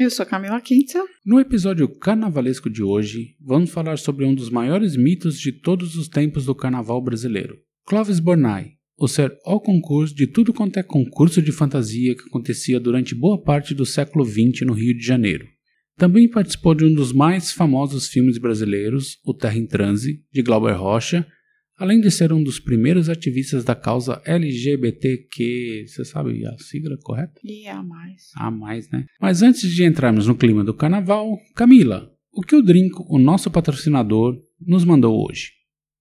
Eu sou Camila Quinta. No episódio carnavalesco de hoje, vamos falar sobre um dos maiores mitos de todos os tempos do carnaval brasileiro. Clovis Bornai, o ser ao concurso de tudo quanto é concurso de fantasia que acontecia durante boa parte do século XX no Rio de Janeiro. Também participou de um dos mais famosos filmes brasileiros, O Terra em Transe, de Glauber Rocha, além de ser um dos primeiros ativistas da causa LGBTQ, você sabe a sigla correta? E a mais. A mais, né? Mas antes de entrarmos no clima do carnaval, Camila, o que o Drinco, o nosso patrocinador, nos mandou hoje?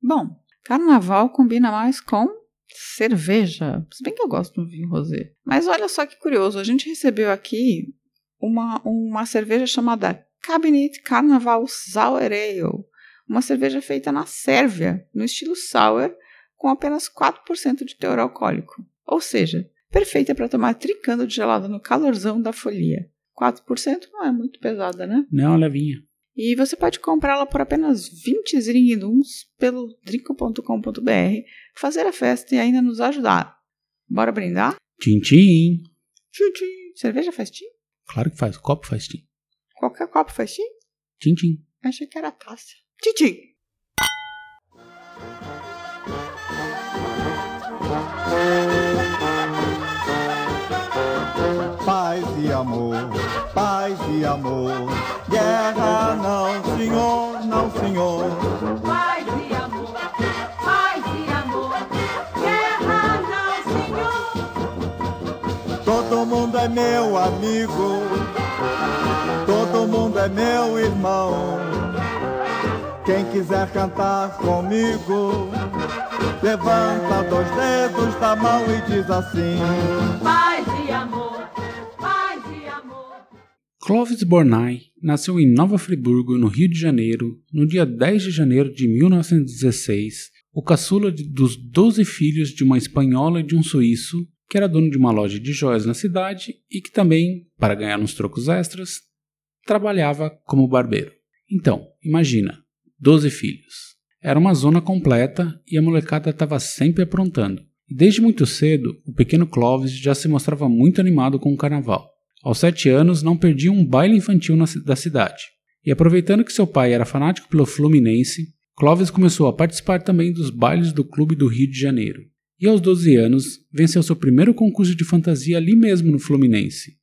Bom, carnaval combina mais com cerveja. Se bem que eu gosto de vinho rosé. Mas olha só que curioso, a gente recebeu aqui uma, uma cerveja chamada Cabinet Carnaval Sour Ale uma cerveja feita na Sérvia, no estilo sour, com apenas 4% de teor alcoólico. Ou seja, perfeita para tomar trincando de gelada no calorzão da folia. 4% não é muito pesada, né? Não, levinha. E você pode comprá-la por apenas 20 zringuinduns pelo drinco.com.br, fazer a festa e ainda nos ajudar. Bora brindar? Tchim, tchim. Tchim, tchim. Cerveja faz tchim? Claro que faz. Copo faz tchim. Qualquer copo faz tchim? Tchim, tchim. Achei que era taça. Tchim, Paz e amor, paz e amor. Guerra não, senhor, não, senhor. Paz e amor, paz e amor. Guerra não, senhor. Todo mundo é meu amigo. Todo mundo é meu irmão. Quem quiser cantar comigo, levanta dois dedos da mão e diz assim: Paz e amor, paz e amor. Clovis Bornai nasceu em Nova Friburgo, no Rio de Janeiro, no dia 10 de janeiro de 1916, o caçula dos 12 filhos de uma espanhola e de um suíço, que era dono de uma loja de joias na cidade e que também, para ganhar uns trocos extras, trabalhava como barbeiro. Então, imagina, doze filhos. Era uma zona completa e a molecada estava sempre aprontando. Desde muito cedo, o pequeno Clovis já se mostrava muito animado com o carnaval. Aos sete anos, não perdia um baile infantil na, da cidade. E aproveitando que seu pai era fanático pelo Fluminense, Clovis começou a participar também dos bailes do Clube do Rio de Janeiro. E aos 12 anos, venceu seu primeiro concurso de fantasia ali mesmo no Fluminense.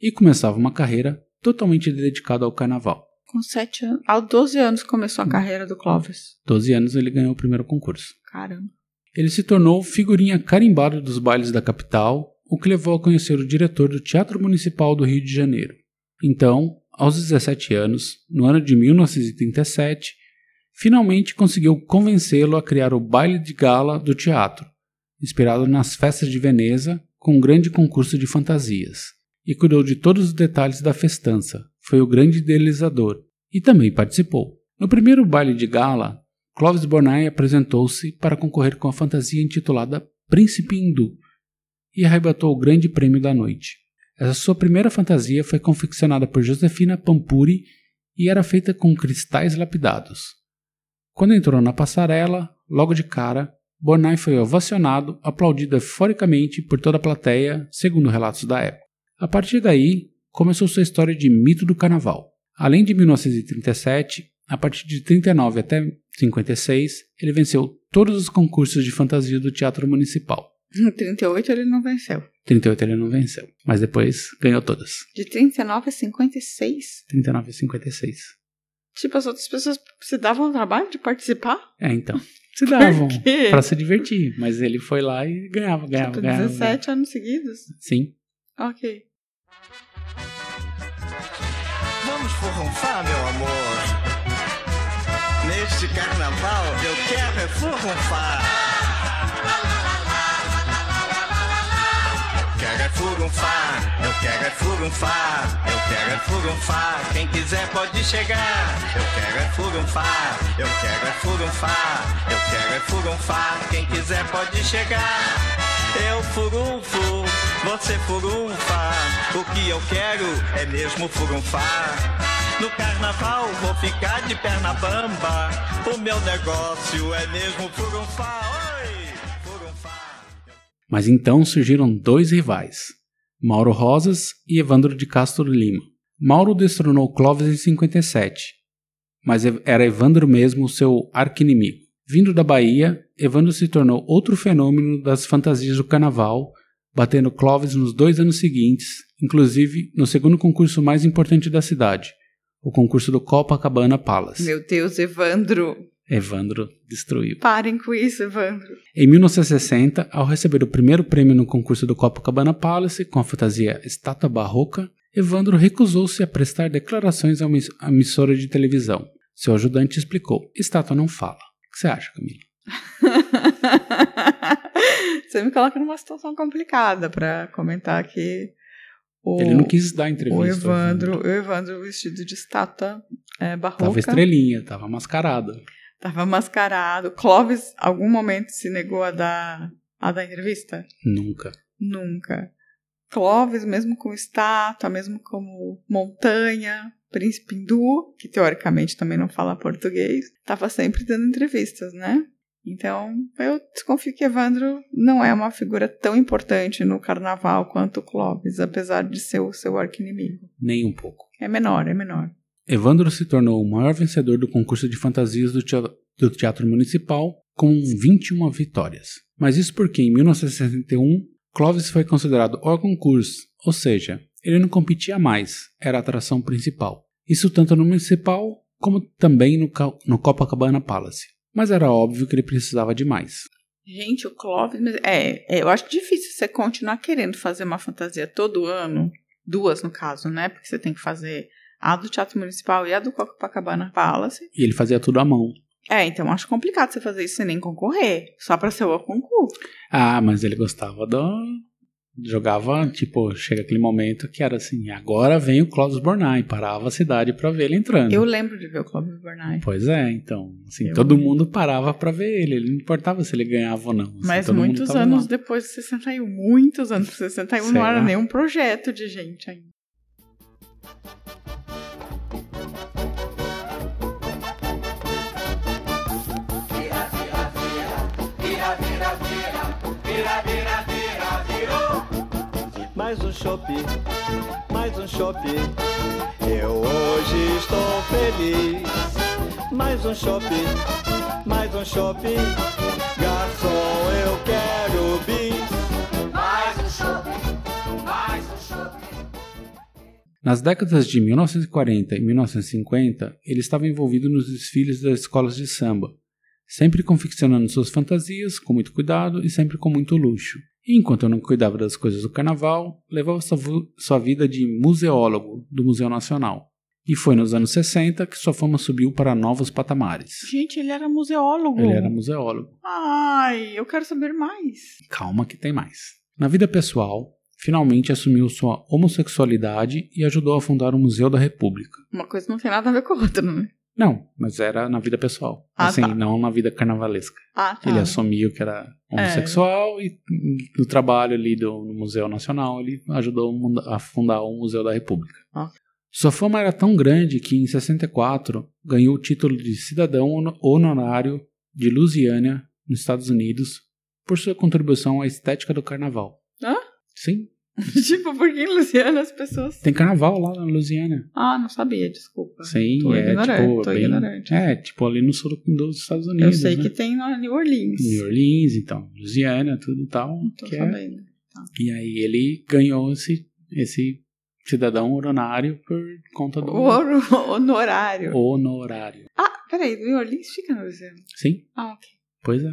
E começava uma carreira totalmente dedicada ao carnaval. Com sete anos. Aos 12 anos começou a carreira do Clovis. 12 anos ele ganhou o primeiro concurso. Caramba. Ele se tornou figurinha carimbada dos bailes da capital, o que levou a conhecer o diretor do Teatro Municipal do Rio de Janeiro. Então, aos 17 anos, no ano de 1937, finalmente conseguiu convencê-lo a criar o baile de gala do teatro, inspirado nas festas de Veneza, com um grande concurso de fantasias e cuidou de todos os detalhes da festança. Foi o grande idealizador e também participou. No primeiro baile de gala, Clovis Bornai apresentou-se para concorrer com a fantasia intitulada Príncipe Hindu e arrebatou o grande prêmio da noite. Essa sua primeira fantasia foi confeccionada por Josefina Pampuri e era feita com cristais lapidados. Quando entrou na passarela, logo de cara, Bornai foi ovacionado, aplaudido euforicamente por toda a plateia, segundo relatos da época. A partir daí, começou sua história de mito do carnaval. Além de 1937, a partir de 39 até 56, ele venceu todos os concursos de fantasia do Teatro Municipal. Em 38 ele não venceu. 38 ele não venceu, mas depois ganhou todas. De 39 a 56? 39 a 56. Tipo, as outras pessoas se davam o trabalho de participar? É, então. Se davam Por quê? para se divertir, mas ele foi lá e ganhava, ganhava, tipo, ganhava. 17 anos seguidos? Sim. Ok. Vamos forrunfar, meu amor. Neste carnaval eu quero é forrunfar. Quero é furunfar, eu quero é furunfar, eu quero é furunfar, quem quiser pode chegar. Eu quero é furunfar, eu quero é furunfar, eu quero é furunfar, quem quiser pode chegar. Eu furunfo, você furunfa, o que eu quero é mesmo furunfar. No carnaval vou ficar de perna bamba, o meu negócio é mesmo furunfar. Oi. Mas então surgiram dois rivais, Mauro Rosas e Evandro de Castro Lima. Mauro destronou Clóvis em 57, mas era Evandro mesmo seu arquinimigo. Vindo da Bahia, Evandro se tornou outro fenômeno das fantasias do carnaval, batendo Clóvis nos dois anos seguintes, inclusive no segundo concurso mais importante da cidade, o concurso do Copacabana Palace. Meu Deus, Evandro. Evandro destruiu. Parem com isso, Evandro. Em 1960, ao receber o primeiro prêmio no concurso do Copacabana Palace com a fantasia Estátua Barroca, Evandro recusou-se a prestar declarações a uma emissora de televisão. Seu ajudante explicou: Estátua não fala. O que você acha, Camila? Você me coloca numa situação complicada para comentar aqui. O, Ele não quis dar entrevista. o Evandro, o Evandro vestido de estátua é, barroca. Tava estrelinha, tava mascarado. Tava mascarado. Clóvis, algum momento se negou a dar, a dar entrevista? Nunca. Nunca. Clóvis, mesmo com estátua, mesmo como montanha, príncipe hindu, que teoricamente também não fala português, estava sempre dando entrevistas, né? Então, eu desconfio que Evandro não é uma figura tão importante no carnaval quanto Clóvis, apesar de ser o seu arqui-inimigo. Nem um pouco. É menor, é menor. Evandro se tornou o maior vencedor do concurso de fantasias do teatro, do teatro Municipal, com 21 vitórias. Mas isso porque, em 1961, Clóvis foi considerado hors concurso, ou seja, ele não competia mais, era a atração principal. Isso tanto no Municipal como também no, no Copacabana Palace. Mas era óbvio que ele precisava de mais. Gente, o Clóvis. mas- É, é, eu acho difícil você continuar querendo fazer uma fantasia todo ano, duas no caso, né? Porque você tem que fazer a do Teatro Municipal e a do Copacabana Palace. E ele fazia tudo à mão. É, então acho complicado você fazer isso sem nem concorrer, só pra ser o concurso. Ah, mas ele gostava do. Jogava, tipo, chega aquele momento que era assim: agora vem o Clóvis Bornai, parava a cidade pra ver ele entrando. Eu lembro de ver o Clóvis Bornai. Pois é, então, assim, Eu- todo mundo parava pra ver ele, ele não importava se ele ganhava ou não. assim, Mas muitos anos lá. depois de 61, muitos anos de 61, não Será? era nenhum projeto de gente ainda. Mais um chopp, mais um chopp. Eu hoje estou feliz. Mais um chopp, mais um chopp. Garçom, eu quero bis. Mais um chope, mais um chope. Nas décadas de 1940 e 1950, ele estava envolvido nos desfiles das escolas de samba, sempre confeccionando suas fantasias com muito cuidado e sempre com muito luxo. E enquanto eu não cuidava das coisas do carnaval, levava sua, sua vida de museólogo do Museu Nacional. E foi nos anos 60 que sua fama subiu para novos patamares. Gente, ele era museólogo. Ele era museólogo. Ai, eu quero saber mais. Calma que tem mais. Na vida pessoal, finalmente assumiu sua homossexualidade e ajudou a fundar o Museu da República. Uma coisa não tem nada a ver com a outra, né? Não, mas era na vida pessoal. Ah, assim, tá. não na vida carnavalesca. Ah, tá. Ele assumiu que era homossexual e no trabalho ali do no Museu Nacional ele ajudou a fundar o Museu da República. Ah. Sua fama era tão grande que em 64 ganhou o título de cidadão hono- honorário de Louisiana, nos Estados Unidos, por sua contribuição à estética do carnaval. Hã? Sim, tipo, por que em Luciana as pessoas. tem carnaval lá na Louisiana. Ah, não sabia, desculpa. Sim, Tô é tipo tô bem, ignorante. é tipo ali no sul dos Estados Eu Unidos. sei né? que tem na New Orleans. New Orleans, então, Louisiana, tudo e tal. Não tô é- sabendo. E aí ele ganhou esse, esse cidadão honorário por conta do ouro honorário. honorário. Ah, peraí, New Orleans fica na Louisiana. Sim, Ah, ok. pois é.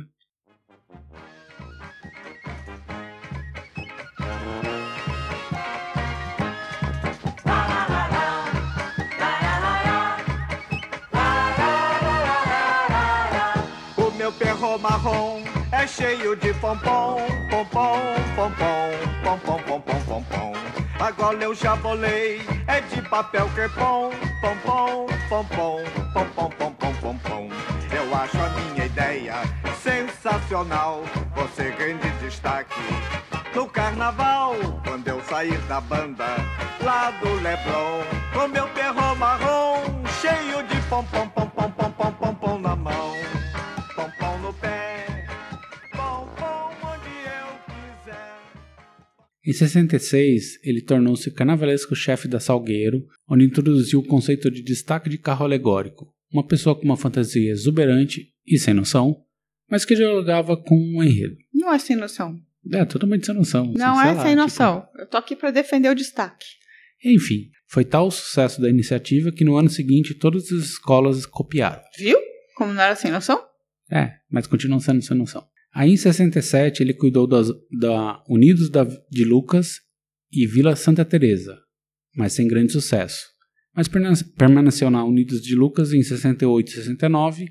Perro marrom é cheio de pompom, pompom, pompom, pompom, pompom, pompom, pompom. Agora eu já bolei, é de papel crepom, pom pom, pom pom, pom pom, pom pom, pom pom. Eu acho a minha ideia sensacional, você grande destaque no carnaval. Quando eu sair da banda, lá do Leblon, com meu perro marrom, cheio de pom pom, Em 66, ele tornou-se carnavalesco chefe da Salgueiro, onde introduziu o conceito de destaque de carro alegórico, uma pessoa com uma fantasia exuberante e sem noção, mas que dialogava com um enredo. Não é sem noção. É, totalmente sem noção. assim, Não sei é lá, sem tipo- noção. Eu tô aqui pra defender o destaque. Enfim, foi tal o sucesso da iniciativa que no ano seguinte todas as escolas copiaram. Viu? Como não era sem noção? É, mas continuam sendo sem noção. Aí em 67 ele cuidou das, da Unidos da, de Lucas e Vila Santa Teresa, mas sem grande sucesso. Mas permaneceu na Unidos de Lucas em 68 e 69,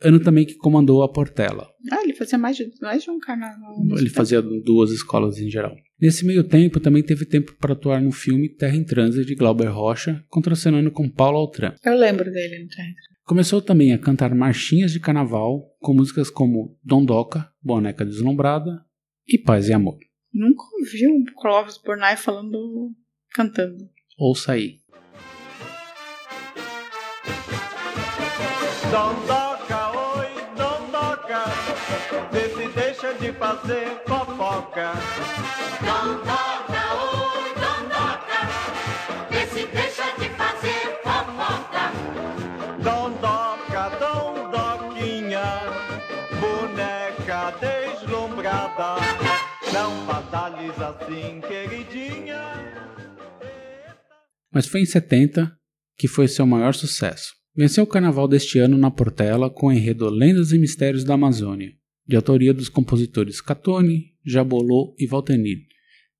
ano também que comandou a Portela. Ah, ele fazia mais de, mais de um carnaval. Ele fazia duas escolas em geral. Nesse meio tempo, também teve tempo para atuar no filme Terra em Trânsito de Glauber Rocha, contracenando com Paulo Altran. Eu lembro dele no trem. Começou também a cantar marchinhas de carnaval com músicas como Dondoca, Boneca Deslumbrada e Paz e Amor. Nunca ouvi o Clóvis Bornai falando, cantando. Ouça aí. Dondoca, oi, dondoca, vê se deixa de fazer fofoca. Dondoca, Batalhes assim, queridinha. Mas foi em 70 que foi seu maior sucesso. Venceu o carnaval deste ano na Portela com o enredo Lendas e Mistérios da Amazônia, de autoria dos compositores Catone, Jabolô e Valtenir,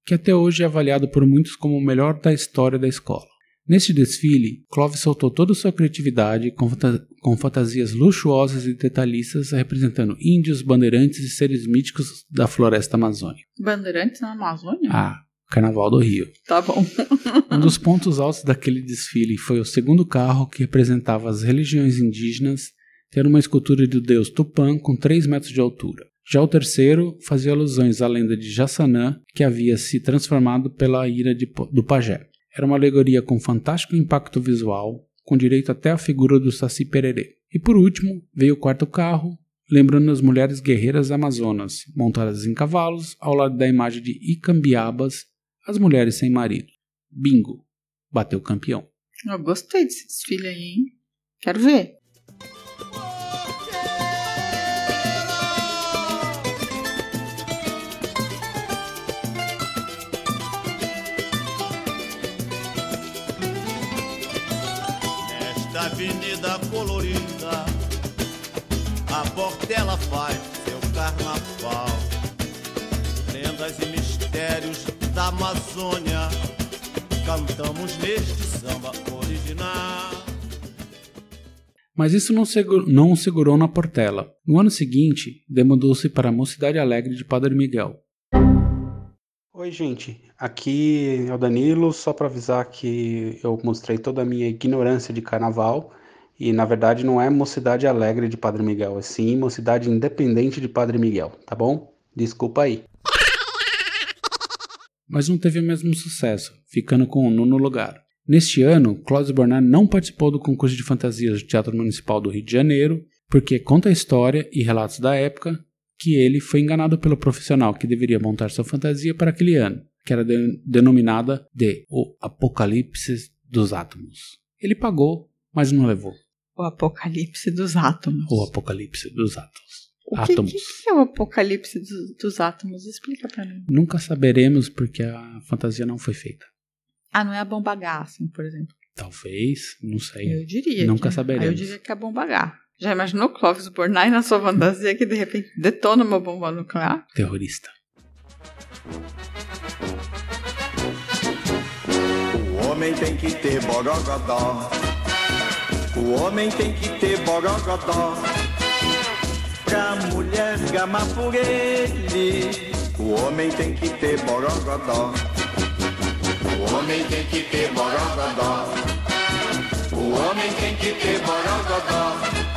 que até hoje é avaliado por muitos como o melhor da história da escola. Neste desfile, Clóvis soltou toda a sua criatividade com, fanta- com fantasias luxuosas e detalhistas representando índios, bandeirantes e seres míticos da floresta amazônica. Bandeirantes na Amazônia? Ah, Carnaval do Rio. Tá bom. Um dos pontos altos daquele desfile foi o segundo carro que representava as religiões indígenas, ter uma escultura do deus Tupã com 3 metros de altura. Já o terceiro fazia alusões à lenda de Jassanã, que havia se transformado pela ira de do pajé. Era uma alegoria com fantástico impacto visual, com direito até à figura do Saci Pererê. E por último, veio o quarto carro, lembrando as mulheres guerreiras amazonas, montadas em cavalos, ao lado da imagem de Icambiabas, as mulheres sem marido. Bingo. Bateu campeão. Eu gostei desse desfile aí, hein? Quero ver. Avenida colorida, a Portela faz seu carnaval. Lendas e mistérios da Amazônia, cantamos neste samba original. Mas isso não, segu- não o segurou na Portela. No ano seguinte, demandou-se para a Mocidade Alegre de Padre Miguel. Oi, gente. Aqui é o Danilo, só para avisar que eu mostrei toda a minha ignorância de carnaval e na verdade não é Mocidade Alegre de Padre Miguel, é sim Mocidade Independente de Padre Miguel, tá bom? Desculpa aí. Mas não teve o mesmo sucesso, ficando com o nono lugar. Neste ano, Clóvis Bornard não participou do concurso de fantasias do Teatro Municipal do Rio de Janeiro, porque conta a história e relatos da época que ele foi enganado pelo profissional que deveria montar sua fantasia para aquele ano, que era de- denominada de O Apocalipse dos Átomos. Ele pagou, mas não levou. O apocalipse dos átomos. O Apocalipse dos Átomos. O que, que é o apocalipse dos, dos átomos? Explica pra mim. Nunca saberemos porque a fantasia não foi feita. Ah, não é a bomba H, assim, por exemplo. Talvez, não sei. Eu diria. Nunca que, saberemos. Aí eu diria que é a bomba H. Já imaginou Clóvis Bornai na sua fantasia que de repente detona uma bomba nuclear? Terrorista. O homem tem que ter borogodó. O homem tem que ter borogodó. Pra mulher gamar por ele. O homem tem que ter borogodó. O homem tem que ter borogodó. O homem tem que ter borogodó.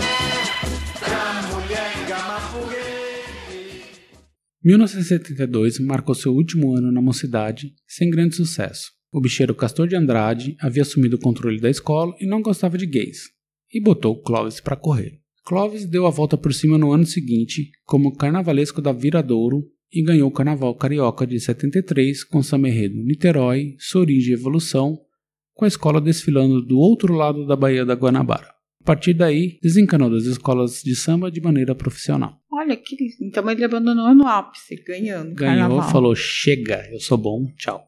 1972 marcou seu último ano na mocidade, sem grande sucesso. O bicheiro Castor de Andrade havia assumido o controle da escola e não gostava de gays, e botou Clóvis para correr. Clóvis deu a volta por cima no ano seguinte, como carnavalesco da Viradouro, e ganhou o Carnaval Carioca de 73 com samba enredo Niterói, sua origem e evolução, com a escola desfilando do outro lado da Baía da Guanabara. A partir daí, desencanou das escolas de samba de maneira profissional. Olha que. Então ele abandonou no ápice, ganhando. Ganhou, carnaval. falou: chega, eu sou bom, tchau.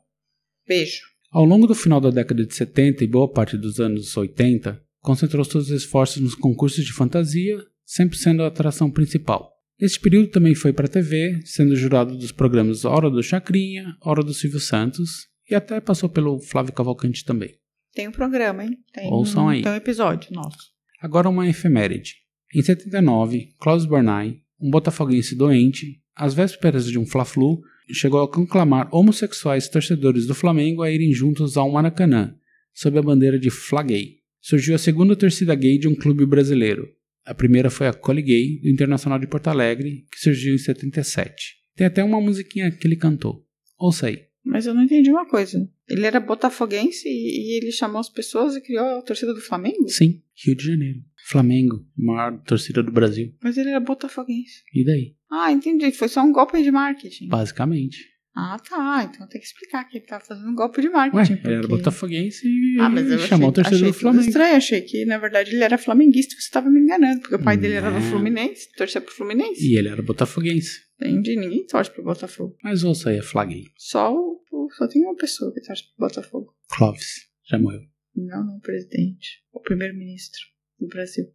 Beijo. Ao longo do final da década de 70 e boa parte dos anos 80, concentrou seus esforços nos concursos de fantasia, sempre sendo a atração principal. Este período também foi para a TV, sendo jurado dos programas Hora do Chacrinha, Hora do Silvio Santos e até passou pelo Flávio Cavalcante também. Tem um programa, hein? Tem Ouçam um, aí. Tem um episódio nosso. Agora uma efeméride. Em 79, Klaus Bernay, um botafoguense doente, às vésperas de um Fla-Flu, chegou a conclamar homossexuais torcedores do Flamengo a irem juntos ao Maracanã, sob a bandeira de Fla Gay. Surgiu a segunda torcida gay de um clube brasileiro. A primeira foi a Cole Gay, do Internacional de Porto Alegre, que surgiu em 77. Tem até uma musiquinha que ele cantou. Ouça aí. Mas eu não entendi uma coisa. Ele era botafoguense e, e ele chamou as pessoas e criou a torcida do Flamengo? Sim, Rio de Janeiro. Flamengo, maior torcida do Brasil. Mas ele era botafoguense. E daí? Ah, entendi. Foi só um golpe de marketing. Basicamente. Ah, tá. Então tem que explicar que ele tava fazendo um golpe de Ué, marketing. ele era porque- botafoguense e Ah, mas eu chamou achei, torcida achei do Flamengo. estranho. Achei que, na verdade, ele era flamenguista e você tava me enganando. Porque o pai dele era do Não. Fluminense, torcia pro Fluminense. E ele era botafoguense. Entendi. Ninguém torce pro Botafogo. Mas ouça aí, a Flaguei. Só, o, o- só tem uma pessoa que torce pro Botafogo. Clóvis. Já morreu. Não, não, presidente. O primeiro-ministro do Brasil.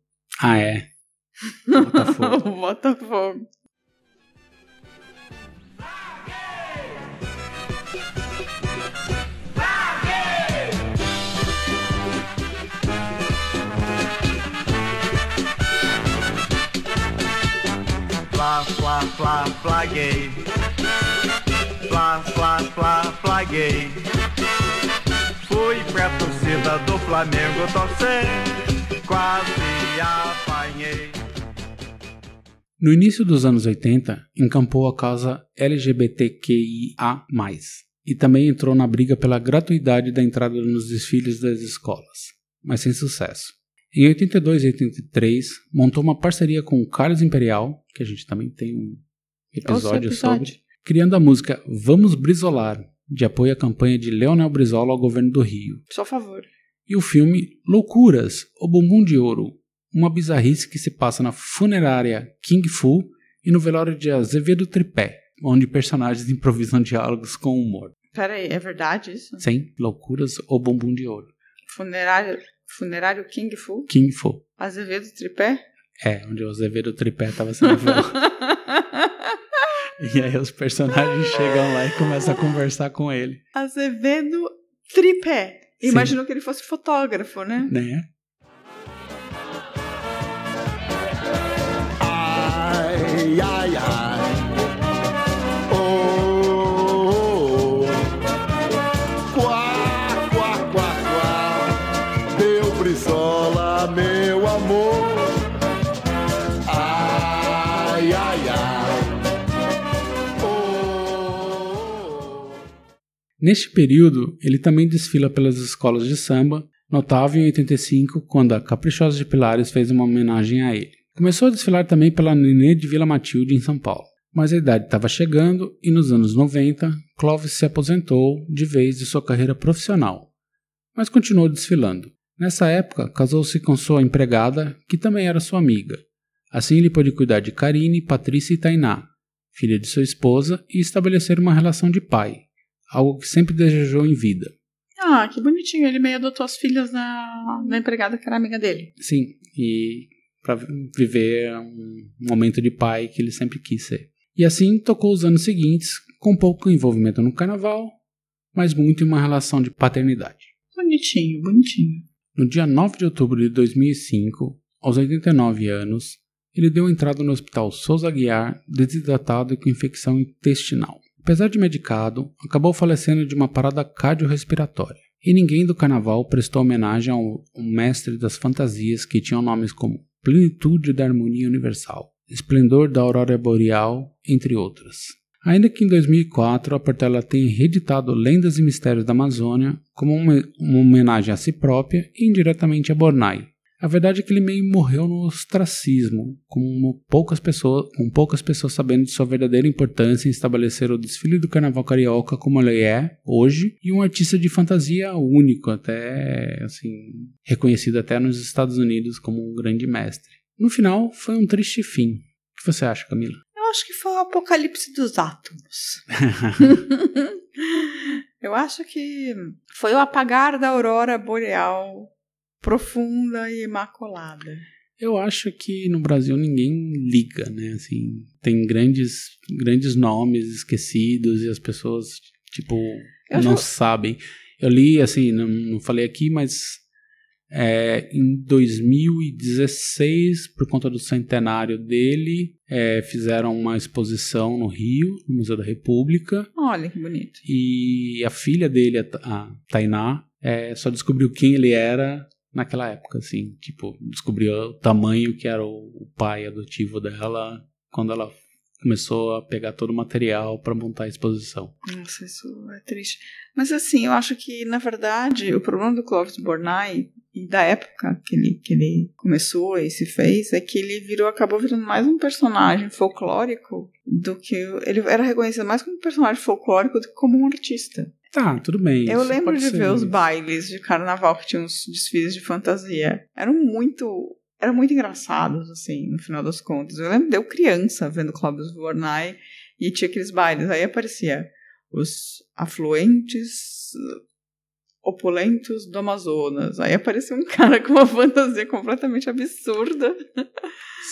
Ah, é. Botafogo. o Botafogo. Flá, flá, flá, flaguei. Flá, flá, flá, flaguei. Fui pra torcida do Flamengo torcer. Quase apanhei. No início dos anos 80, encampou a causa LGBTQIA+, e também entrou na briga pela gratuidade da entrada nos desfiles das escolas, mas sem sucesso. Em 82 e 83, montou uma parceria com o Carlos Imperial, que a gente também tem um episódio, episódio. sobre, criando a música Vamos Brisolar, de apoio à campanha de Leonel Brizola ao governo do Rio, Só favor. e o filme Loucuras, o Bumbum de Ouro, uma bizarrice que se passa na funerária King Fu e no velório de Azevedo Tripé, onde personagens improvisam diálogos com humor. Pera aí, é verdade isso? Sim, Loucuras, o Bumbum de Ouro. Funerário, funerário King Fu? King Fu. Azevedo Tripé? É, onde o Azevedo Tripé estava sendo velado. E aí os personagens chegam lá e começam a conversar com ele, Azevedo Tripé. Sim. Imaginou que ele fosse fotógrafo, né? né? Ai, ai, ai. Neste período, ele também desfila pelas escolas de samba, notável em 85, quando a Caprichosa de Pilares fez uma homenagem a ele. Começou a desfilar também pela Nenê de Vila Matilde, em São Paulo. Mas a idade estava chegando e nos anos 90, Clóvis se aposentou de vez de sua carreira profissional, mas continuou desfilando. Nessa época, casou-se com sua empregada, que também era sua amiga. Assim, ele pôde cuidar de Karine, Patrícia e Tainá, filha de sua esposa, e estabelecer uma relação de pai, algo que sempre desejou em vida. Ah, que bonitinho. Ele meio adotou as filhas da, da empregada que era amiga dele. Sim, e para viver um momento de pai que ele sempre quis ser. E assim tocou os anos seguintes, com pouco envolvimento no carnaval, mas muito em uma relação de paternidade. Bonitinho, bonitinho. No dia 9 de outubro de 2005, aos 89 anos, ele deu entrada no hospital Souza Guiar, desidratado e com infecção intestinal. Apesar de medicado, acabou falecendo de uma parada cardiorrespiratória. E ninguém do carnaval prestou homenagem ao mestre das fantasias que tinham nomes como Plenitude da Harmonia Universal, Esplendor da Aurora Boreal, entre outras. Ainda que em 2004 a Portela tenha reeditado Lendas e Mistérios da Amazônia como uma, uma homenagem a si própria e indiretamente a Bornai, a verdade é que ele meio morreu no ostracismo, com poucas pessoas, com poucas pessoas sabendo de sua verdadeira importância em estabelecer o desfile do carnaval carioca como ele é hoje, e um artista de fantasia único, até assim, reconhecido até nos Estados Unidos como um grande mestre. No final, foi um triste fim. O que você acha, Camila? Eu acho que foi o apocalipse dos átomos. Eu acho que foi o apagar da aurora boreal profunda e imaculada. Eu acho que no Brasil ninguém liga, né? Assim, tem grandes, grandes nomes esquecidos e as pessoas, tipo, Eu não já... sabem. Eu li, assim, não, não falei aqui, mas é, em 2016, por conta do centenário dele, é, fizeram uma exposição no Rio, no Museu da República. Olha que bonito. E a filha dele, a Tainá, é, só descobriu quem ele era naquela época, assim, tipo, descobriu o tamanho que era o, pai adotivo dela quando ela começou a pegar todo o material para montar a exposição. Nossa, isso é triste. Mas assim, eu acho que, na verdade, o problema do Clovis Bornai e da época que ele, que ele começou e se fez é que ele virou, acabou virando mais um personagem folclórico do que. Ele era reconhecido mais como um personagem folclórico do que como um artista. Tá, tudo bem. Eu lembro de ver os bailes de carnaval que tinham os desfiles de fantasia. Eram muito. Eram muito engraçados, assim, no final das contas. Eu lembro de eu criança vendo Clóvis Vornai e tinha aqueles bailes. Aí aparecia os afluentes opulentos do Amazonas. Aí apareceu um cara com uma fantasia completamente absurda.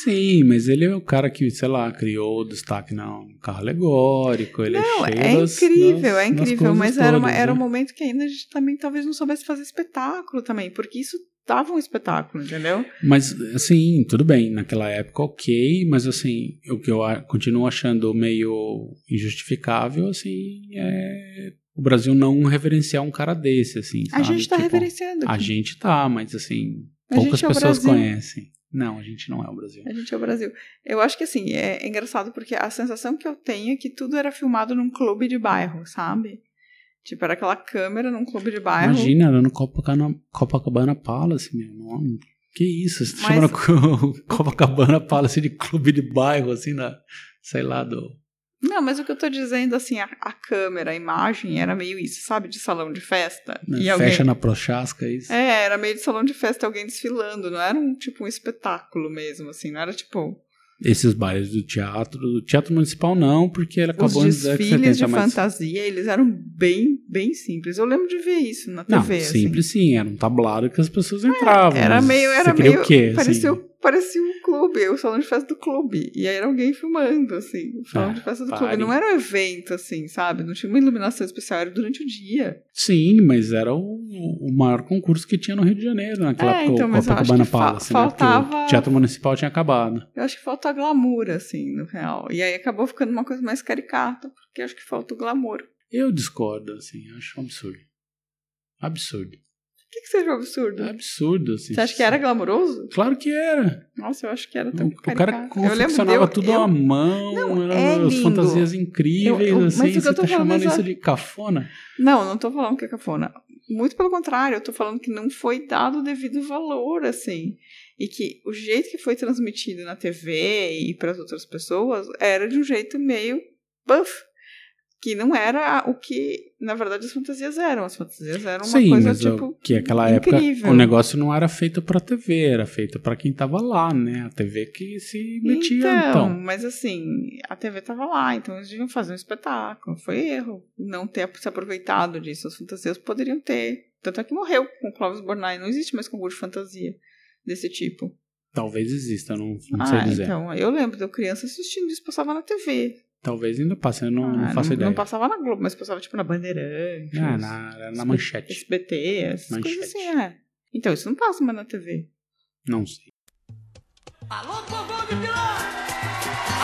Sim, mas ele é o cara que, sei lá, criou o destaque no carro alegórico. Ele não, é cheio é das, incrível, das, é incrível. Mas era, uma, era né? um momento que ainda a gente também talvez não soubesse fazer espetáculo também, porque isso dava um espetáculo, entendeu? Mas, assim, tudo bem, naquela época ok, mas assim, o que eu continuo achando meio injustificável, assim, é o Brasil não reverenciar um cara desse, assim, A sabe? gente tá Tipo, reverenciando A aqui. gente tá, mas assim, A poucas é pessoas Brasil. conhecem. Não, a gente não é o Brasil. A gente é o Brasil. Eu acho que assim, é, engraçado porque a sensação que eu tenho é que tudo era filmado num clube de bairro, sabe? Tipo, era aquela câmera num clube de bairro. Imagina, era no Copacabana, Copacabana Palace, meu nome. Que isso? Você tá Mas- chamando Copacabana Palace de clube de bairro, assim, na, sei lá, do... Não, mas o que eu tô dizendo, assim, a, a câmera, a imagem era meio isso, sabe? De salão de festa. né, E alguém... Fecha na Prochasca, isso. É, era meio de salão de festa, alguém desfilando. Não era um, tipo, um espetáculo mesmo, assim. Não era, tipo... Esses bailes do teatro, do teatro municipal não, porque ele Os acabou anos desfiles 70, de fantasia, eles eram bem, bem simples. Eu lembro de ver isso na Não, TV, assim. simples sim, era um tablado que as pessoas entravam. Era mas meio, era meio, o quê? parecia, assim? Parecia um clube, o salão de festa do clube. E aí era alguém filmando, assim, o salão Ah, de festa do pare. clube. Não era um evento, assim, sabe? Não tinha uma iluminação especial, era durante o dia. Sim, mas era o, o maior concurso que tinha no Rio de Janeiro naquela É, então, mas Copacabana fa- Palace, né? Faltava- o Teatro Municipal tinha acabado. Eu acho que falta glamour, assim, no real. E aí acabou ficando uma coisa mais caricata, porque acho que falta o glamour. Eu discordo, assim, acho um absurdo. Absurdo. Que, que seja um absurdo? É absurdo, assim. Você acha que era glamouroso? Claro que era. Nossa, eu acho que era tão O, o cara confeccionava tudo eu- à mão, Não, eram é fantasias incríveis, Eu- eu- assim, você tá chamando é isso de cafona? Não, não tô falando que é cafona. Muito pelo contrário, eu tô falando que não foi dado o devido valor, assim. E que o jeito que foi transmitido na TV e para as outras pessoas era de um jeito meio buff. Que não era o que, na verdade, as fantasias eram. As fantasias eram uma Sim, coisa, mas o- tipo. que aquela incrível. época o negócio não era feito pra TV, era feito pra quem tava lá, né? A TV que se metia, Então, então. mas assim, a TV tava lá, então eles deviam fazer um espetáculo. Foi erro não ter se aproveitado disso. As fantasias poderiam ter. Tanto é que morreu com o Clóvis Bornai. Não existe mais concurso de fantasia desse tipo. Talvez exista, não, não sei ah, dizer. então. Eu lembro de eu criança assistindo isso, passava na TV. Talvez ainda passe, eu não, Ah, não faço ideia. Não passava na Globo, mas passava tipo na Bandeirantes. Ah, na, na manchete. SBT, essas Manchete. coisas assim, é. Então, isso não passa mais na TV. Não sei. Alô, de Pilar!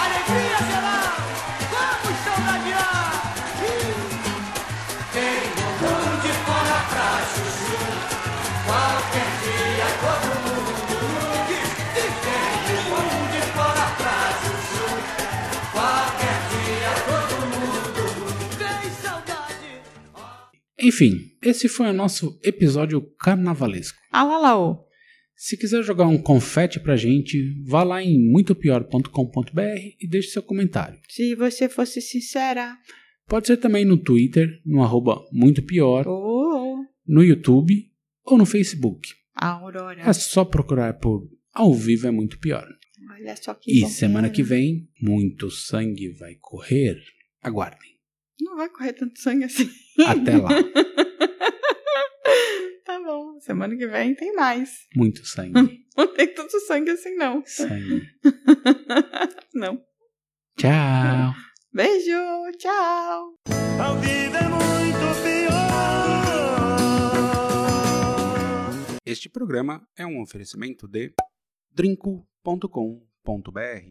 Alegria geral! Enfim, esse foi o nosso episódio carnavalesco. Alalaô. Se quiser jogar um confete pra gente, vá lá em muitopior.com.br e deixe seu comentário. Se você fosse sincera. Pode ser também no Twitter, no arroba muito pior, Oh, no YouTube ou no Facebook. Aurora. É só procurar por Ao Vivo é Muito Pior. Olha só que E bom. semana que vem, muito sangue vai correr. Aguardem. Não vai correr tanto sangue assim. Até lá. tá bom. Semana que vem tem mais. Muito sangue. Não tem tanto sangue assim, não. Sangue. não. Tchau. Beijo. Tchau. A vida é muito pior. Este programa é um oferecimento de drinco.com.br